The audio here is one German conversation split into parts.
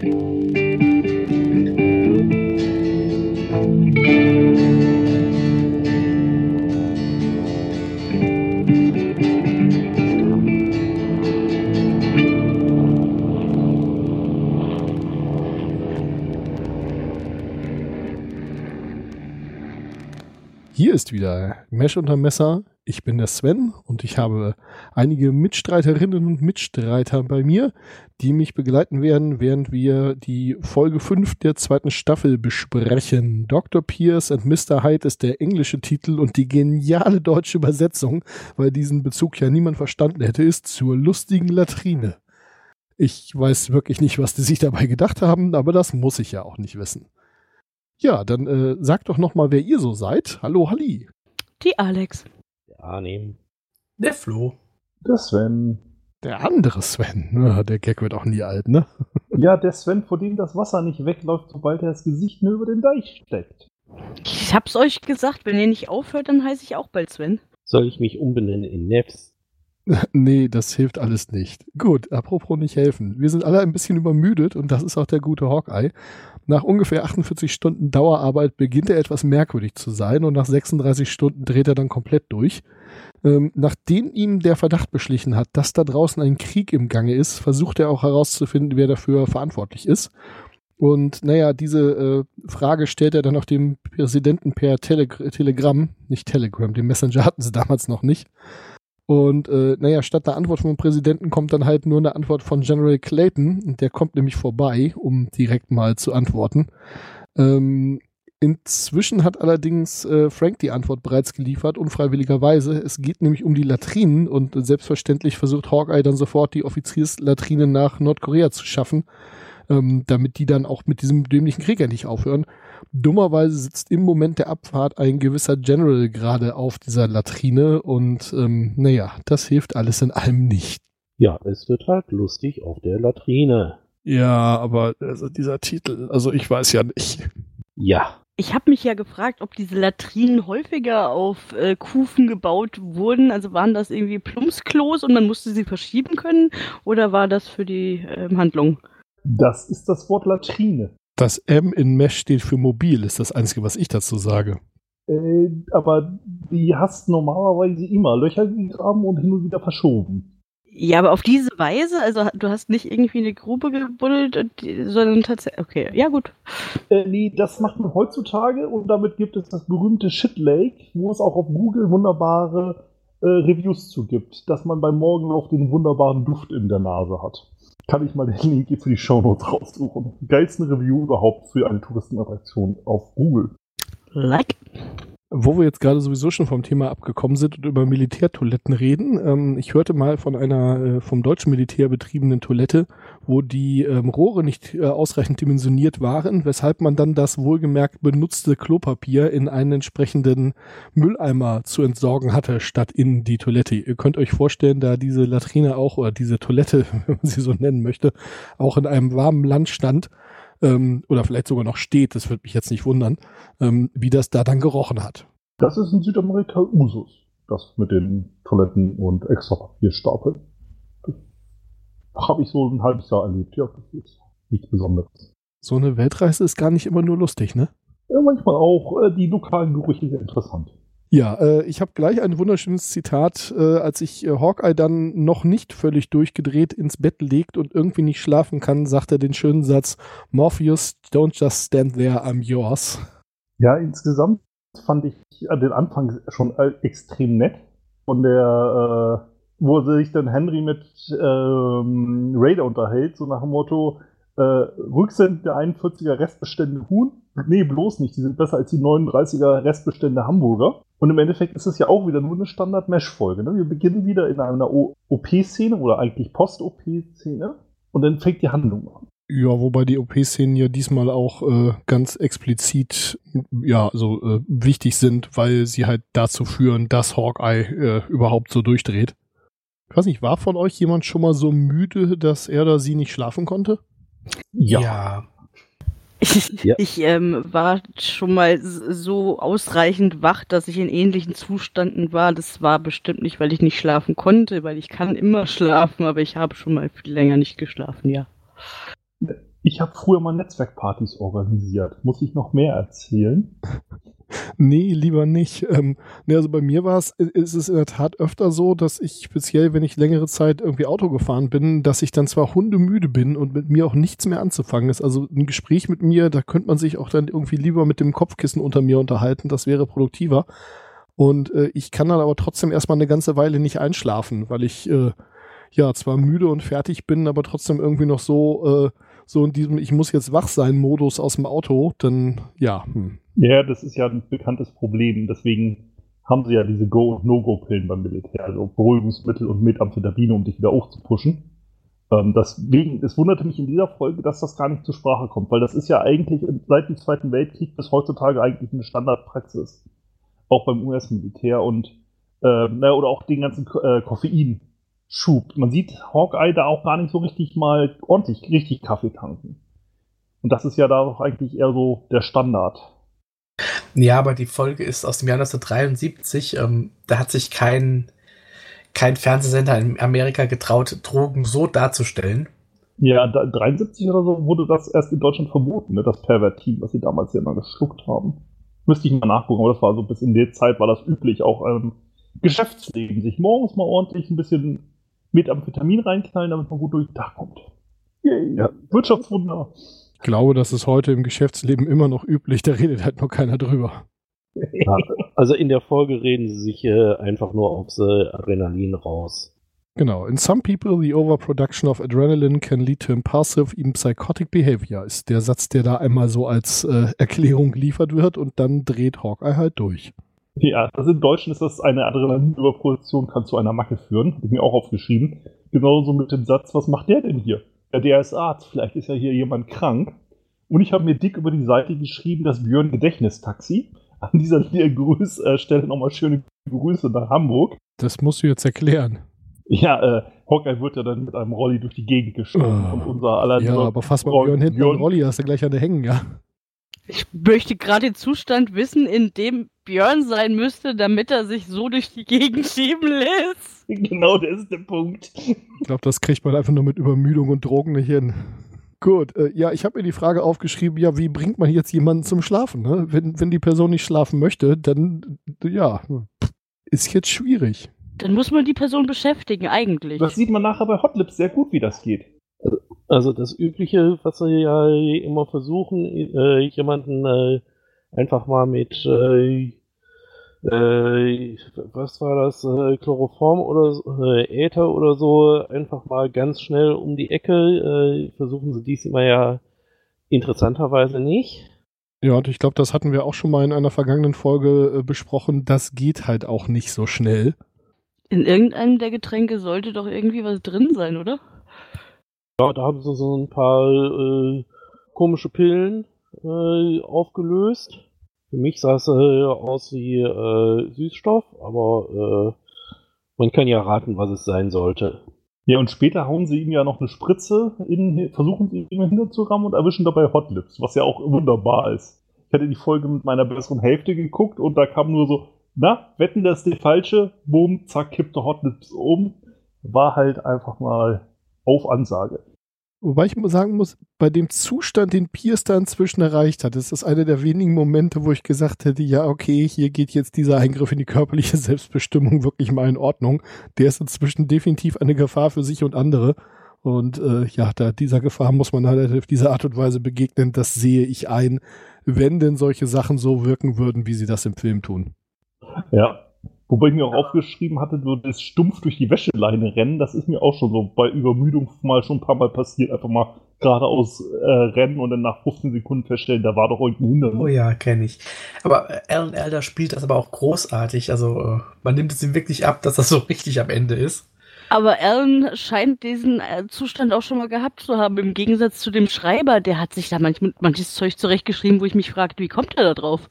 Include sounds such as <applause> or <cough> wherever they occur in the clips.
Hier ist wieder Mesh unter Messer. Ich bin der Sven und ich habe einige Mitstreiterinnen und Mitstreiter bei mir, die mich begleiten werden, während wir die Folge 5 der zweiten Staffel besprechen. Dr. Pierce and Mr. Hyde ist der englische Titel und die geniale deutsche Übersetzung, weil diesen Bezug ja niemand verstanden hätte, ist zur lustigen Latrine. Ich weiß wirklich nicht, was die sich dabei gedacht haben, aber das muss ich ja auch nicht wissen. Ja, dann äh, sagt doch noch mal, wer ihr so seid. Hallo, Halli. Die Alex. Der Arnim. Der Flo. Der Sven. Der andere Sven. Der Gag wird auch nie alt, ne? <laughs> Ja, der Sven, vor dem das Wasser nicht wegläuft, sobald er das Gesicht nur über den Deich steckt. Ich hab's euch gesagt, wenn ihr nicht aufhört, dann heiße ich auch bald Sven. Soll ich mich umbenennen in Nefs? Nee, das hilft alles nicht. Gut, apropos nicht helfen. Wir sind alle ein bisschen übermüdet und das ist auch der gute Hawkeye. Nach ungefähr 48 Stunden Dauerarbeit beginnt er etwas merkwürdig zu sein und nach 36 Stunden dreht er dann komplett durch. Ähm, nachdem ihm der Verdacht beschlichen hat, dass da draußen ein Krieg im Gange ist, versucht er auch herauszufinden, wer dafür verantwortlich ist. Und naja, diese äh, Frage stellt er dann auch dem Präsidenten per Tele Telegramm, nicht Telegram, den Messenger hatten sie damals noch nicht. Und äh, naja, statt der Antwort vom Präsidenten kommt dann halt nur eine Antwort von General Clayton. Der kommt nämlich vorbei, um direkt mal zu antworten. Ähm, inzwischen hat allerdings äh, Frank die Antwort bereits geliefert, unfreiwilligerweise. Es geht nämlich um die Latrinen und selbstverständlich versucht Hawkeye dann sofort die Offizierslatrine nach Nordkorea zu schaffen, ähm, damit die dann auch mit diesem dämlichen Krieg endlich aufhören. Dummerweise sitzt im Moment der Abfahrt ein gewisser General gerade auf dieser Latrine und ähm, naja, das hilft alles in allem nicht. Ja, es wird halt lustig auf der Latrine. Ja, aber also dieser Titel, also ich weiß ja nicht. Ja. Ich habe mich ja gefragt, ob diese Latrinen häufiger auf äh, Kufen gebaut wurden. Also waren das irgendwie Plumpsklos und man musste sie verschieben können? Oder war das für die äh, Handlung? Das ist das Wort Latrine. Das M in Mesh steht für mobil, ist das Einzige, was ich dazu sage. Äh, aber die hast normalerweise immer Löcher gegraben und hin und wieder verschoben. Ja, aber auf diese Weise, also du hast nicht irgendwie eine Grube gebuddelt, sondern tatsächlich. Okay, ja gut. Äh, nee, das macht man heutzutage und damit gibt es das berühmte Shit Lake, wo es auch auf Google wunderbare äh, Reviews zu gibt, dass man beim Morgenlauf den wunderbaren Duft in der Nase hat kann ich mal den Link hier für die Shownotes raussuchen. Geilsten Review überhaupt für eine Touristenattraktion auf Google. Like. Wo wir jetzt gerade sowieso schon vom Thema abgekommen sind und über Militärtoiletten reden, ähm, ich hörte mal von einer äh, vom deutschen Militär betriebenen Toilette, wo die ähm, Rohre nicht äh, ausreichend dimensioniert waren, weshalb man dann das wohlgemerkt benutzte Klopapier in einen entsprechenden Mülleimer zu entsorgen hatte, statt in die Toilette. Ihr könnt euch vorstellen, da diese Latrine auch oder diese Toilette, <laughs> wenn man sie so nennen möchte, auch in einem warmen Land stand, ähm, oder vielleicht sogar noch steht, das würde mich jetzt nicht wundern, ähm, wie das da dann gerochen hat. Das ist in Südamerika Usus, das mit den Toiletten und extra Papierstapeln. Das habe ich so ein halbes Jahr erlebt, ja, das ist nichts Besonderes. So eine Weltreise ist gar nicht immer nur lustig, ne? Ja, manchmal auch. Äh, die lokalen Gerüche sind interessant. Ja, äh, ich habe gleich ein wunderschönes Zitat, äh, als ich äh, Hawkeye dann noch nicht völlig durchgedreht ins Bett legt und irgendwie nicht schlafen kann, sagt er den schönen Satz, Morpheus, don't just stand there, I'm yours. Ja, insgesamt fand ich den Anfang schon äh, extrem nett. Von der, äh, wo sich dann Henry mit ähm, Raider unterhält, so nach dem Motto, äh, Rücksend der 41er Restbestände Huhn. Nee, bloß nicht. Die sind besser als die 39er Restbestände Hamburger. Und im Endeffekt ist es ja auch wieder nur eine Standard-Mesh-Folge. Ne? Wir beginnen wieder in einer OP-Szene oder eigentlich Post-OP-Szene und dann fängt die Handlung an. Ja, wobei die OP-Szenen ja diesmal auch äh, ganz explizit ja so äh, wichtig sind, weil sie halt dazu führen, dass Hawkeye äh, überhaupt so durchdreht. Ich weiß nicht, war von euch jemand schon mal so müde, dass er oder sie nicht schlafen konnte? Ja. ja. Ich, ja. ich ähm, war schon mal so ausreichend wach, dass ich in ähnlichen Zuständen war. Das war bestimmt nicht, weil ich nicht schlafen konnte, weil ich kann immer schlafen, aber ich habe schon mal viel länger nicht geschlafen, ja. Ich Ich habe früher mal Netzwerkpartys organisiert. Muss ich noch mehr erzählen? Nee, lieber nicht. Ähm, nee, also bei mir war es, ist es in der Tat öfter so, dass ich speziell, wenn ich längere Zeit irgendwie Auto gefahren bin, dass ich dann zwar hundemüde bin und mit mir auch nichts mehr anzufangen ist. Also ein Gespräch mit mir, da könnte man sich auch dann irgendwie lieber mit dem Kopfkissen unter mir unterhalten, das wäre produktiver. Und äh, ich kann dann aber trotzdem erstmal eine ganze Weile nicht einschlafen, weil ich äh, ja zwar müde und fertig bin, aber trotzdem irgendwie noch so, äh, so in diesem Ich muss jetzt wach sein Modus aus dem Auto, dann ja. Hm. Ja, das ist ja ein bekanntes Problem. Deswegen haben sie ja diese Go- und No-Go-Pillen beim Militär, also Beruhigungsmittel und Methamphetamine, um dich wieder hochzupushen. Ähm, deswegen, es wunderte mich in dieser Folge, dass das gar nicht zur Sprache kommt, weil das ist ja eigentlich seit dem Zweiten Weltkrieg bis heutzutage eigentlich eine Standardpraxis. Auch beim US-Militär und äh, oder auch den ganzen äh, Koffeinschub. Man sieht Hawkeye da auch gar nicht so richtig mal ordentlich, richtig Kaffee tanken. Und das ist ja da auch eigentlich eher so der Standard. Ja, aber die Folge ist aus dem Jahr 1973. Ähm, da hat sich kein, kein Fernsehsender in Amerika getraut, Drogen so darzustellen. Ja, da, 73 oder so wurde das erst in Deutschland verboten, ne, das Pervertin, was sie damals ja immer geschluckt haben. Müsste ich mal nachgucken, aber das war so bis in der Zeit war das üblich, auch im Geschäftsleben, sich morgens mal ordentlich ein bisschen Methamphetamin reinknallen, damit man gut durch den Tag kommt. Yay. Ja. Wirtschaftswunder. Ich glaube, das ist heute im Geschäftsleben immer noch üblich, da redet halt nur keiner drüber. Ja, <laughs> also in der Folge reden sie sich äh, einfach nur aufs äh, Adrenalin raus. Genau. In some people, the overproduction of adrenaline can lead to impulsive, even psychotic behavior, ist der Satz, der da einmal so als äh, Erklärung geliefert wird und dann dreht Hawkeye halt durch. Ja, das in Deutschen ist das eine Adrenalinüberproduktion kann zu einer Macke führen. Hab ich mir auch aufgeschrieben. Genauso mit dem Satz, was macht der denn hier? Ja, der ist Arzt, vielleicht ist ja hier jemand krank. Und ich habe mir dick über die Seite geschrieben, das Björn Gedächtnistaxi. An dieser Grüß, äh, Stelle nochmal schöne Grüße nach Hamburg. Das musst du jetzt erklären. Ja, äh, Hawkeye wird ja dann mit einem Rolli durch die Gegend geschoben Oh. und unser aller Ja, aber fass mal Björn hinten Björn- Rolli, hast du gleich an der hängen, ja. Ich möchte gerade den Zustand wissen, in dem Björn sein müsste, damit er sich so durch die Gegend schieben lässt. <laughs> Genau, das ist der Punkt. Ich glaube, das kriegt man einfach nur mit Übermüdung und Drogen nicht hin. Gut, äh, ja, ich habe mir die Frage aufgeschrieben, ja, wie bringt man jetzt jemanden zum Schlafen? Ne? Wenn, wenn die Person nicht schlafen möchte, dann, ja, ist jetzt schwierig. Dann muss man die Person beschäftigen, eigentlich. Das sieht man nachher bei Hotlips sehr gut, wie das geht. Also das Übliche, was sie ja immer versuchen, äh, jemanden äh, einfach mal mit, äh, äh, was war das, äh, Chloroform oder so, äh, Äther oder so, einfach mal ganz schnell um die Ecke. Äh, versuchen sie diesmal ja interessanterweise nicht. Ja, und ich glaube, das hatten wir auch schon mal in einer vergangenen Folge äh, besprochen. Das geht halt auch nicht so schnell. In irgendeinem der Getränke sollte doch irgendwie was drin sein, oder? Ja, da haben sie so ein paar äh, komische Pillen äh, aufgelöst. Für mich sah es äh, aus wie äh, Süßstoff, aber äh, man kann ja raten, was es sein sollte. Ja, und später hauen sie ihm ja noch eine Spritze in, versuchen sie ihm hinterzurammen und erwischen dabei Hotlips, was ja auch wunderbar ist. Ich hatte die Folge mit meiner besseren Hälfte geguckt und da kam nur so, na, wetten, das ist die falsche, boom, zack, kippte Hotlips um. War halt einfach mal auf Ansage. Wobei ich sagen muss, bei dem Zustand, den Pierce da inzwischen erreicht hat, ist das einer der wenigen Momente, wo ich gesagt hätte, ja, okay, hier geht jetzt dieser Eingriff in die körperliche <laughs> Selbstbestimmung wirklich mal in Ordnung. Der ist inzwischen definitiv eine Gefahr für sich und andere. Und äh, ja, da dieser Gefahr muss man halt auf diese Art und Weise begegnen. Das sehe ich ein, wenn denn solche Sachen so wirken würden, wie sie das im Film tun. Ja. Wobei ich mir auch aufgeschrieben hatte, so das stumpf durch die Wäscheleine rennen, das ist mir auch schon so bei Übermüdung mal schon ein paar Mal passiert. Einfach mal geradeaus äh, rennen und dann nach 15 Sekunden feststellen, da war doch irgendein Hindernis. Oh ja, kenne ich. Aber äh, Alan Elder spielt das aber auch großartig. Also äh, man nimmt es ihm wirklich ab, dass das so richtig am Ende ist. Aber Alan scheint diesen äh, Zustand auch schon mal gehabt zu haben, im Gegensatz zu dem Schreiber. Der hat sich da manch, manches Zeug zurechtgeschrieben, wo ich mich fragte, wie kommt er da drauf?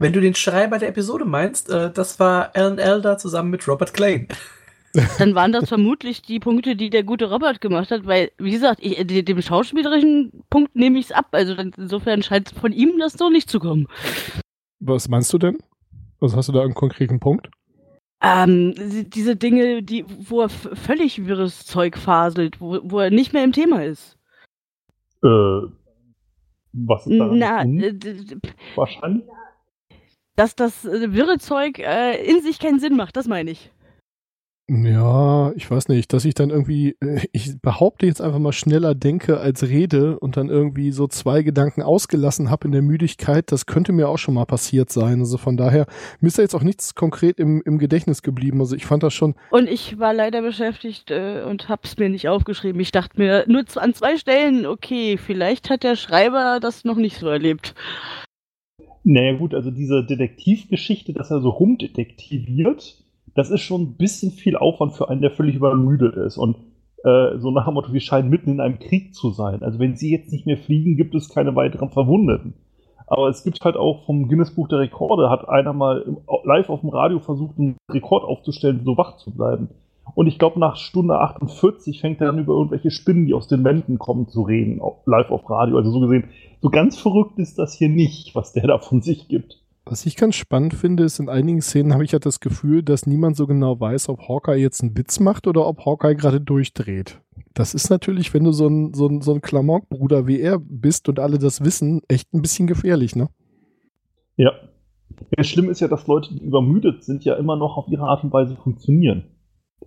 Wenn du den Schreiber der Episode meinst, äh, das war Alan Elder zusammen mit Robert Klein. <laughs> Dann waren das vermutlich die Punkte, die der gute Robert gemacht hat, weil, wie gesagt, ich, de- dem schauspielerischen Punkt nehme ich es ab. Also dann, insofern scheint von ihm das so nicht zu kommen. Was meinst du denn? Also hast du da einen konkreten Punkt? Ähm, die- diese Dinge, die, wo er völlig wirres Zeug faselt, wo, wo er nicht mehr im Thema ist. Äh, was ist daran Na, äh, wahrscheinlich? Dass das äh, wirre Zeug äh, in sich keinen Sinn macht, das meine ich. Ja, ich weiß nicht, dass ich dann irgendwie, äh, ich behaupte jetzt einfach mal schneller denke als rede und dann irgendwie so zwei Gedanken ausgelassen habe in der Müdigkeit, das könnte mir auch schon mal passiert sein. Also von daher, mir ist da jetzt auch nichts konkret im, im Gedächtnis geblieben. Also ich fand das schon, Und ich war leider beschäftigt äh, und hab's mir nicht aufgeschrieben. Ich dachte mir nur an zwei Stellen, okay, vielleicht hat der Schreiber das noch nicht so erlebt. Naja gut, also diese Detektivgeschichte, dass er so rumdetektiviert, das ist schon ein bisschen viel Aufwand für einen, der völlig übermüdet ist. Und äh, so nach dem Motto, wir scheinen mitten in einem Krieg zu sein. Also wenn sie jetzt nicht mehr fliegen, gibt es keine weiteren Verwundeten. Aber es gibt halt auch vom Guinness Buch der Rekorde, hat einer mal live auf dem Radio versucht, einen Rekord aufzustellen, so wach zu bleiben. Und ich glaube, nach Stunde 48 fängt er dann über irgendwelche Spinnen, die aus den Wänden kommen, zu reden, live auf Radio. Also so gesehen, so ganz verrückt ist das hier nicht, was der da von sich gibt. was ich ganz spannend finde, ist, in einigen Szenen habe ich ja das Gefühl, dass niemand so genau weiß, ob Hawkeye jetzt einen Witz macht oder ob Hawkeye gerade durchdreht. Das ist natürlich, wenn du so ein, so ein, so ein Klamauk-Bruder wie er bist und alle das wissen, echt ein bisschen gefährlich, ne? Ja. Das Schlimme ist ja, dass Leute, die übermüdet sind, ja immer noch auf ihre Art und Weise funktionieren.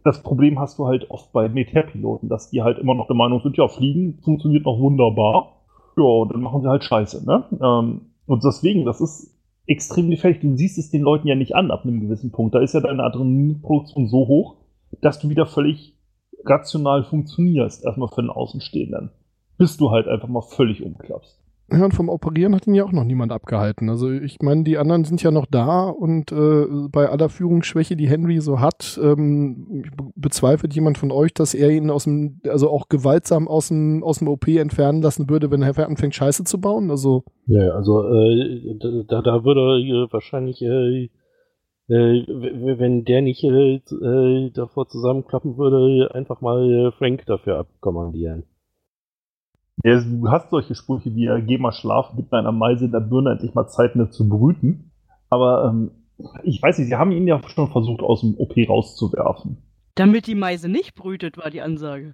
Das Problem hast du halt oft bei Militärpiloten, dass die halt immer noch der Meinung sind, ja, Fliegen funktioniert noch wunderbar. Ja, und dann machen sie halt Scheiße, ne? Ähm, und deswegen, das ist extrem gefährlich. Du siehst es den Leuten ja nicht an ab einem gewissen Punkt. Da ist ja deine Adrenalinproduktion so hoch, dass du wieder völlig rational funktionierst, erstmal für den Außenstehenden. Bis du halt einfach mal völlig umklappst. Ja, und vom Operieren hat ihn ja auch noch niemand abgehalten. Also ich meine, die anderen sind ja noch da und äh, bei aller Führungsschwäche, die Henry so hat, ähm, be- bezweifelt jemand von euch, dass er ihn aus dem, also auch gewaltsam aus dem, aus dem OP entfernen lassen würde, wenn er anfängt, Scheiße zu bauen? Also, Ja, also äh, da, da würde äh, wahrscheinlich, äh, äh, wenn der nicht äh, äh, davor zusammenklappen würde, einfach mal Frank dafür abkommandieren. Ja, du hast solche Sprüche wie, äh, geh mal schlafen, gib deiner Meise in der Birne endlich mal Zeit, ne zu brüten. Aber ähm, ich weiß nicht, sie haben ihn ja schon versucht, aus dem OP rauszuwerfen. Damit die Meise nicht brütet, war die Ansage.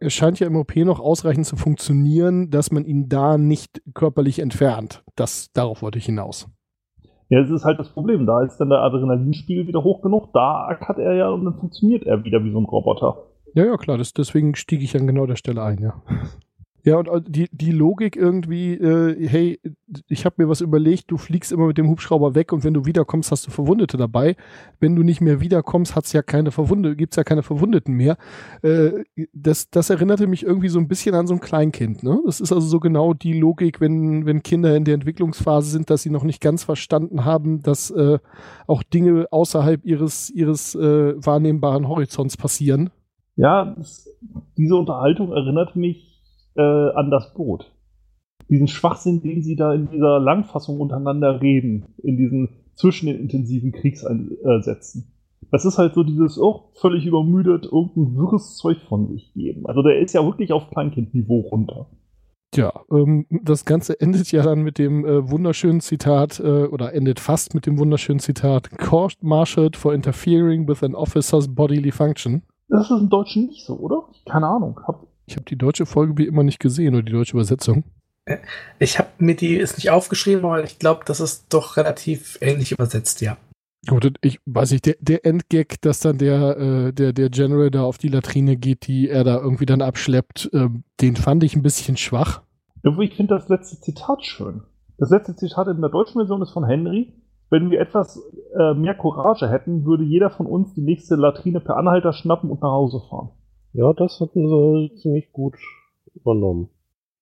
es scheint ja im OP noch ausreichend zu funktionieren, dass man ihn da nicht körperlich entfernt. Das, darauf wollte ich hinaus. Ja, das ist halt das Problem. Da ist dann der Adrenalinspiegel wieder hoch genug, da hat er ja und dann funktioniert er wieder wie so ein Roboter. Ja, ja, klar, das, deswegen stieg ich an genau der Stelle ein, ja. Ja, und äh, die, die Logik irgendwie, äh, hey, ich habe mir was überlegt, du fliegst immer mit dem Hubschrauber weg und wenn du wiederkommst, hast du Verwundete dabei. Wenn du nicht mehr wiederkommst, hat's ja keine Verwunde, gibt's ja keine Verwundeten mehr. Äh, das, das erinnerte mich irgendwie so ein bisschen an so ein Kleinkind, ne? Das ist also so genau die Logik, wenn, wenn Kinder in der Entwicklungsphase sind, dass sie noch nicht ganz verstanden haben, dass äh, auch Dinge außerhalb ihres, ihres äh, wahrnehmbaren Horizonts passieren. Ja, diese Unterhaltung erinnert mich äh, an das Boot. Diesen Schwachsinn, den sie da in dieser Langfassung untereinander reden, in diesen zwischen den intensiven Kriegseinsätzen. Das ist halt so dieses, oh, völlig übermüdet, irgendein wirres Zeug von sich geben. Also der ist ja wirklich auf Kleinkindniveau runter. Tja, ähm, das Ganze endet ja dann mit dem äh, wunderschönen Zitat, äh, oder endet fast mit dem wunderschönen Zitat, Court martialed for interfering with an officer's bodily function. Das ist im Deutschen nicht so, oder? Keine Ahnung. Hab, Ich habe die deutsche Folge wie immer nicht gesehen oder die deutsche Übersetzung. Ich habe mir die ist nicht aufgeschrieben, aber ich glaube, das ist doch relativ ähnlich übersetzt, ja. Gut, ich weiß nicht, der, der Endgag, dass dann der, äh, der, der General da auf die Latrine geht, die er da irgendwie dann abschleppt, ähm, den fand ich ein bisschen schwach. Irgendwie, ich finde das letzte Zitat schön. Das letzte Zitat in der deutschen Version ist von Henry. Wenn wir etwas äh, mehr Courage hätten, würde jeder von uns die nächste Latrine per Anhalter schnappen und nach Hause fahren. Ja, das hatten sie ziemlich gut übernommen.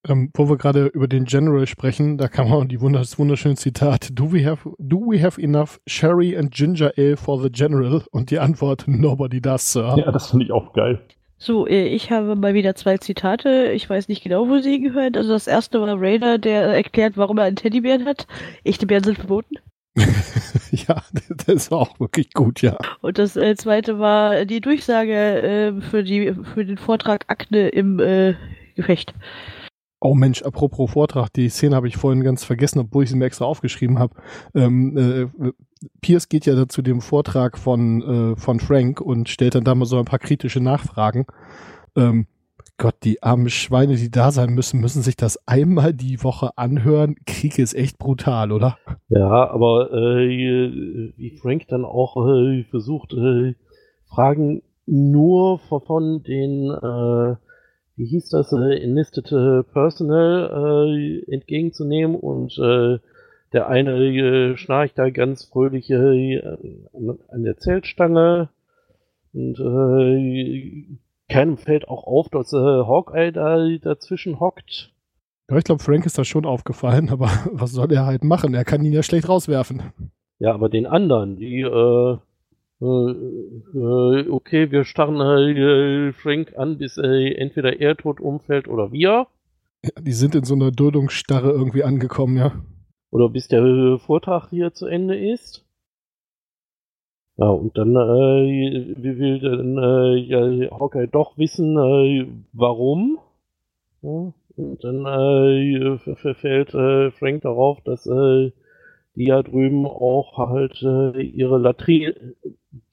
Ähm, wo wir gerade über den General sprechen, da kam auch die wundersch das wunderschöne Zitat, do we, have, do we have enough Sherry and Ginger Ale for the General? Und die Antwort, nobody does, Sir. Ja, das finde ich auch geil. So, äh, ich habe mal wieder zwei Zitate. Ich weiß nicht genau, wo sie gehört. Also das erste war Raider, der erklärt, warum er einen Teddybären hat. Echte Bären sind verboten. <laughs> <laughs> ja, das ist auch wirklich gut, ja. Und das äh, zweite war die Durchsage äh, für, die, für den Vortrag Akne im äh, Gefecht. Oh Mensch, apropos Vortrag, die Szene habe ich vorhin ganz vergessen, obwohl ich sie mir extra aufgeschrieben habe. Ähm, äh, Pierce geht ja da zu dem Vortrag von, äh, von Frank und stellt dann da mal so ein paar kritische Nachfragen. Ähm, Gott, die armen Schweine, die da sein müssen, müssen sich das einmal die Woche anhören. Krieg ist echt brutal, oder? Ja, aber äh, wie Frank dann auch äh, versucht, äh, Fragen nur von den, äh, wie hieß das, äh, Enlisted Personnel äh, entgegenzunehmen und äh, der eine äh, schnarcht da ganz fröhlich äh, an der Zeltstange und äh, keinem fällt auch auf, dass äh, Hawkeye da dazwischen hockt. Ja, ich glaube, Frank ist das schon aufgefallen, <laughs> aber was soll er halt machen? Er kann ihn ja schlecht rauswerfen. Ja, aber den anderen, die, äh, äh, äh okay, wir starren äh, Frank an, bis äh, entweder er tot umfällt oder wir. Ja, die sind in so einer Duldungsstarre irgendwie angekommen, ja. Oder bis der Vortrag hier zu Ende ist. Ja, und dann äh, will dann äh, ja, Hawkeye doch wissen, äh, warum. Ja, und dann äh, verfällt äh, Frank darauf, dass äh, die ja drüben auch halt äh, ihre Latrine,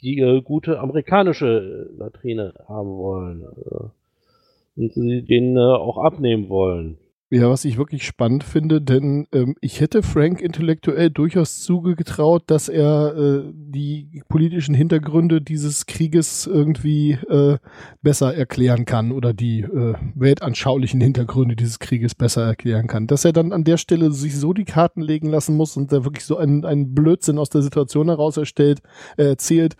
die äh, gute amerikanische Latrine haben wollen. Also, und sie den äh, auch abnehmen wollen. Ja, was ich wirklich spannend finde, denn ähm, ich hätte Frank intellektuell durchaus zugetraut, dass er äh, die politischen Hintergründe dieses Krieges irgendwie äh, besser erklären kann oder die äh, weltanschaulichen Hintergründe dieses Krieges besser erklären kann. Dass er dann an der Stelle sich so die Karten legen lassen muss und da wirklich so einen, einen Blödsinn aus der Situation heraus erstellt, äh, erzählt.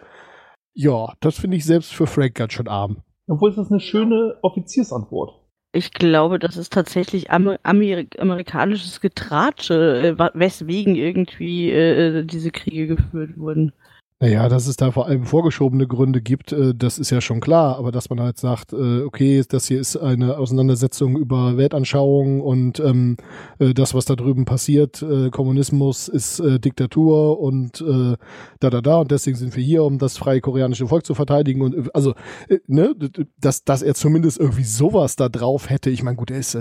Ja, das finde ich selbst für Frank ganz schön arm. Obwohl es ist eine schöne Offiziersantwort. Ich glaube, das ist tatsächlich Amer Amer amerikanisches Getratsche, äh, weswegen irgendwie äh, diese Kriege geführt wurden. Naja, dass es da vor allem vorgeschobene Gründe gibt, äh, das ist ja schon klar. Aber dass man halt sagt, äh, okay, das hier ist eine Auseinandersetzung über Weltanschauung und ähm, äh, das, was da drüben passiert, Kommunismus ist äh, Diktatur und äh, da, da, da. Und deswegen sind wir hier, um das freie koreanische Volk zu verteidigen. Und also, ne, dass, dass er zumindest irgendwie sowas da drauf hätte. Ich meine, gut, er ist,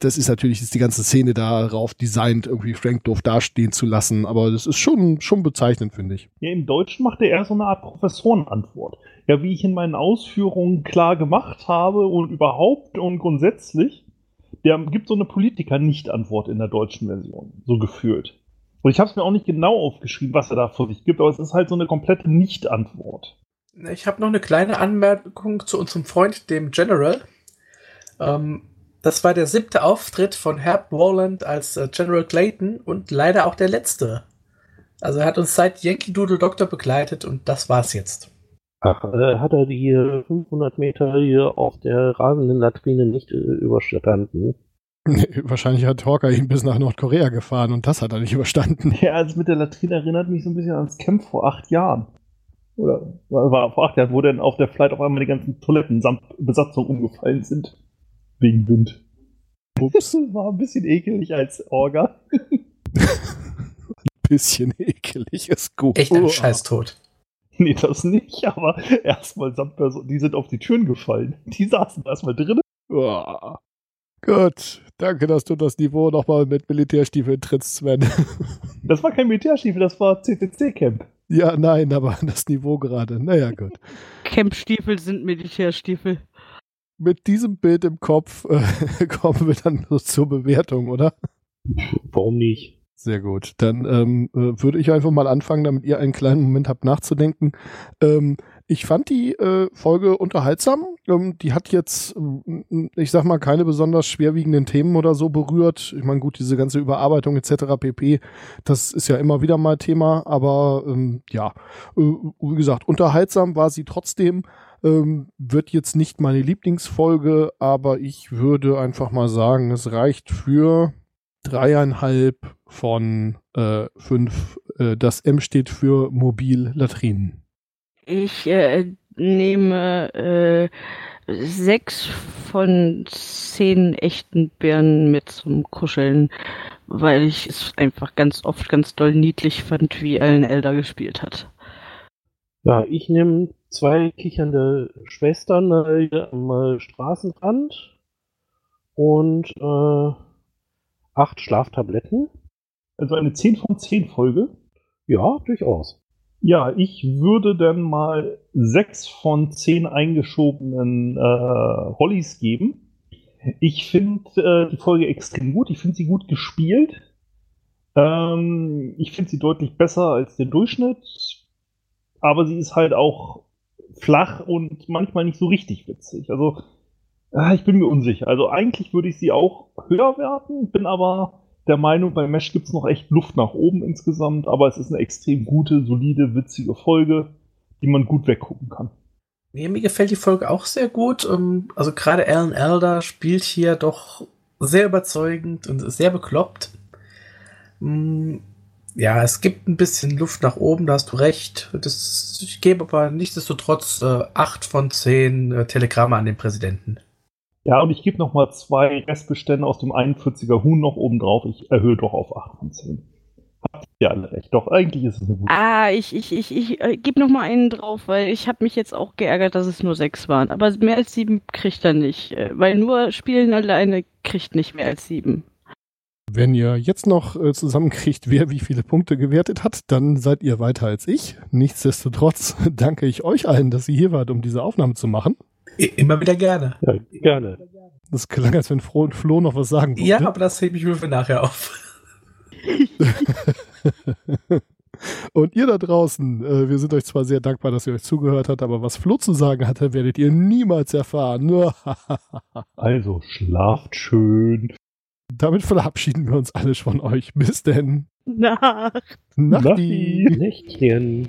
das ist natürlich ist die ganze Szene darauf designt, irgendwie Frank doof dastehen zu lassen. Aber das ist schon, schon bezeichnend, finde ich. Ja, im Deutschen Deutschen machte er so eine Art Professorenantwort. Ja, wie ich in meinen Ausführungen klar gemacht habe und überhaupt und grundsätzlich, der gibt so eine Politiker-Nicht-Antwort in der deutschen Version, so gefühlt. Und ich habe es mir auch nicht genau aufgeschrieben, was er da vor sich gibt, aber es ist halt so eine komplette Nicht-Antwort. Ich habe noch eine kleine Anmerkung zu unserem Freund, dem General. Ähm, das war der siebte Auftritt von Herb Warland als äh, General Clayton und leider auch der letzte. Also er hat uns seit Yankee Doodle Doctor begleitet und das war's jetzt. Ach, äh, hat er die 500 Meter hier auf der rasenden Latrine nicht äh, überstanden? <laughs> Wahrscheinlich hat Hawker ihn bis nach Nordkorea gefahren und das hat er nicht überstanden. Ja, also mit der Latrine erinnert mich so ein bisschen ans Camp vor acht Jahren. Oder war vor acht Jahren, wo dann auf der Flight auf einmal die ganzen Toiletten samt Besatzung umgefallen sind. Wegen Wind. Ups. <laughs> War ein bisschen ekelig als Orga. <laughs> bisschen <laughs> ekelig, ist gut. Echt ein Scheißtod. Nee, das nicht, aber erstmal samt Person, die sind auf die Türen gefallen. Die saßen erstmal drin. Oh. Gut, danke, dass du das Niveau nochmal mit Militärstiefeln trittst, Sven. <laughs> Das war kein Militärstiefel, das war CCC-Camp. Ja, nein, aber das Niveau gerade. Naja, gut. Campstiefel sind Militärstiefel. Mit diesem Bild im Kopf äh, <laughs> kommen wir dann zur Bewertung, oder? Warum nicht? Sehr gut. Dann ähm, äh, würde ich einfach mal anfangen, damit ihr einen kleinen Moment habt nachzudenken. Ähm, ich fand die äh, Folge unterhaltsam. Ähm, die hat jetzt, ähm, ich sag mal, keine besonders schwerwiegenden Themen oder so berührt. Ich meine, gut, diese ganze Überarbeitung etc. pp. Das ist ja immer wieder mal Thema. Aber ähm, ja, äh, wie gesagt, unterhaltsam war sie trotzdem. Ähm, wird jetzt nicht meine Lieblingsfolge, aber ich würde einfach mal sagen, es reicht für dreieinhalb von äh, fünf. Äh, das M steht für Mobil Latrinen. Ich äh, nehme äh, sechs von zehn echten Bären mit zum Kuscheln, weil ich es einfach ganz oft ganz doll niedlich fand, wie Ellen Elder gespielt hat. Ja, ich nehme zwei kichernde Schwestern äh, am Straßenrand und äh, acht Schlaftabletten. Also eine 10 von 10 Folge? Ja, durchaus. Ja, ich würde dann mal sechs von zehn eingeschobenen äh, Hollys geben. Ich finde äh, die Folge extrem gut. Ich finde sie gut gespielt. Ähm, ich finde sie deutlich besser als der Durchschnitt. Aber sie ist halt auch flach und manchmal nicht so richtig witzig. Also, äh, ich bin mir unsicher. Also eigentlich würde ich sie auch höher werten, bin aber der Meinung, bei Mesh gibt es noch echt Luft nach oben insgesamt, aber es ist eine extrem gute, solide, witzige Folge, die man gut weggucken kann. Mir, mir gefällt die Folge auch sehr gut. Ähm, also gerade Alan Elder spielt hier doch sehr überzeugend und sehr bekloppt. Mm, ja, es gibt ein bisschen Luft nach oben, da hast du recht. Das, ich gebe aber nichtsdestotrotz äh, 8 von 10 äh, Telegramme an den Präsidenten. Ja, und ich gebe noch mal zwei Restbestände aus dem 41er Huhn noch oben drauf. Ich erhöhe doch auf 8 von 10. Habt ihr alle recht. Doch, eigentlich ist es eine gute. Ah, ich, ich, ich, ich äh, gebe noch mal einen drauf, weil ich habe mich jetzt auch geärgert, dass es nur sechs waren. Aber mehr als sieben kriegt er nicht. äh, Weil nur Spielen alleine kriegt nicht mehr als sieben. Wenn ihr jetzt noch äh, zusammenkriegt, wer wie viele Punkte gewertet hat, dann seid ihr weiter als ich. Nichtsdestotrotz <laughs> danke ich euch allen, dass ihr hier wart, um diese Aufnahme zu machen. Immer wieder gerne. Ja, gerne. Das klang, als wenn Flo, Flo noch was sagen würde. Ja, aber das hebe ich mir für nachher auf. <laughs> Und ihr da draußen, äh, wir sind euch zwar sehr dankbar, dass ihr euch zugehört habt, aber was Flo zu sagen hatte, werdet ihr niemals erfahren. <laughs> also schlaft schön. Damit verabschieden wir uns alle von euch. Bis denn. Nacht. Nachti. Nächtchen.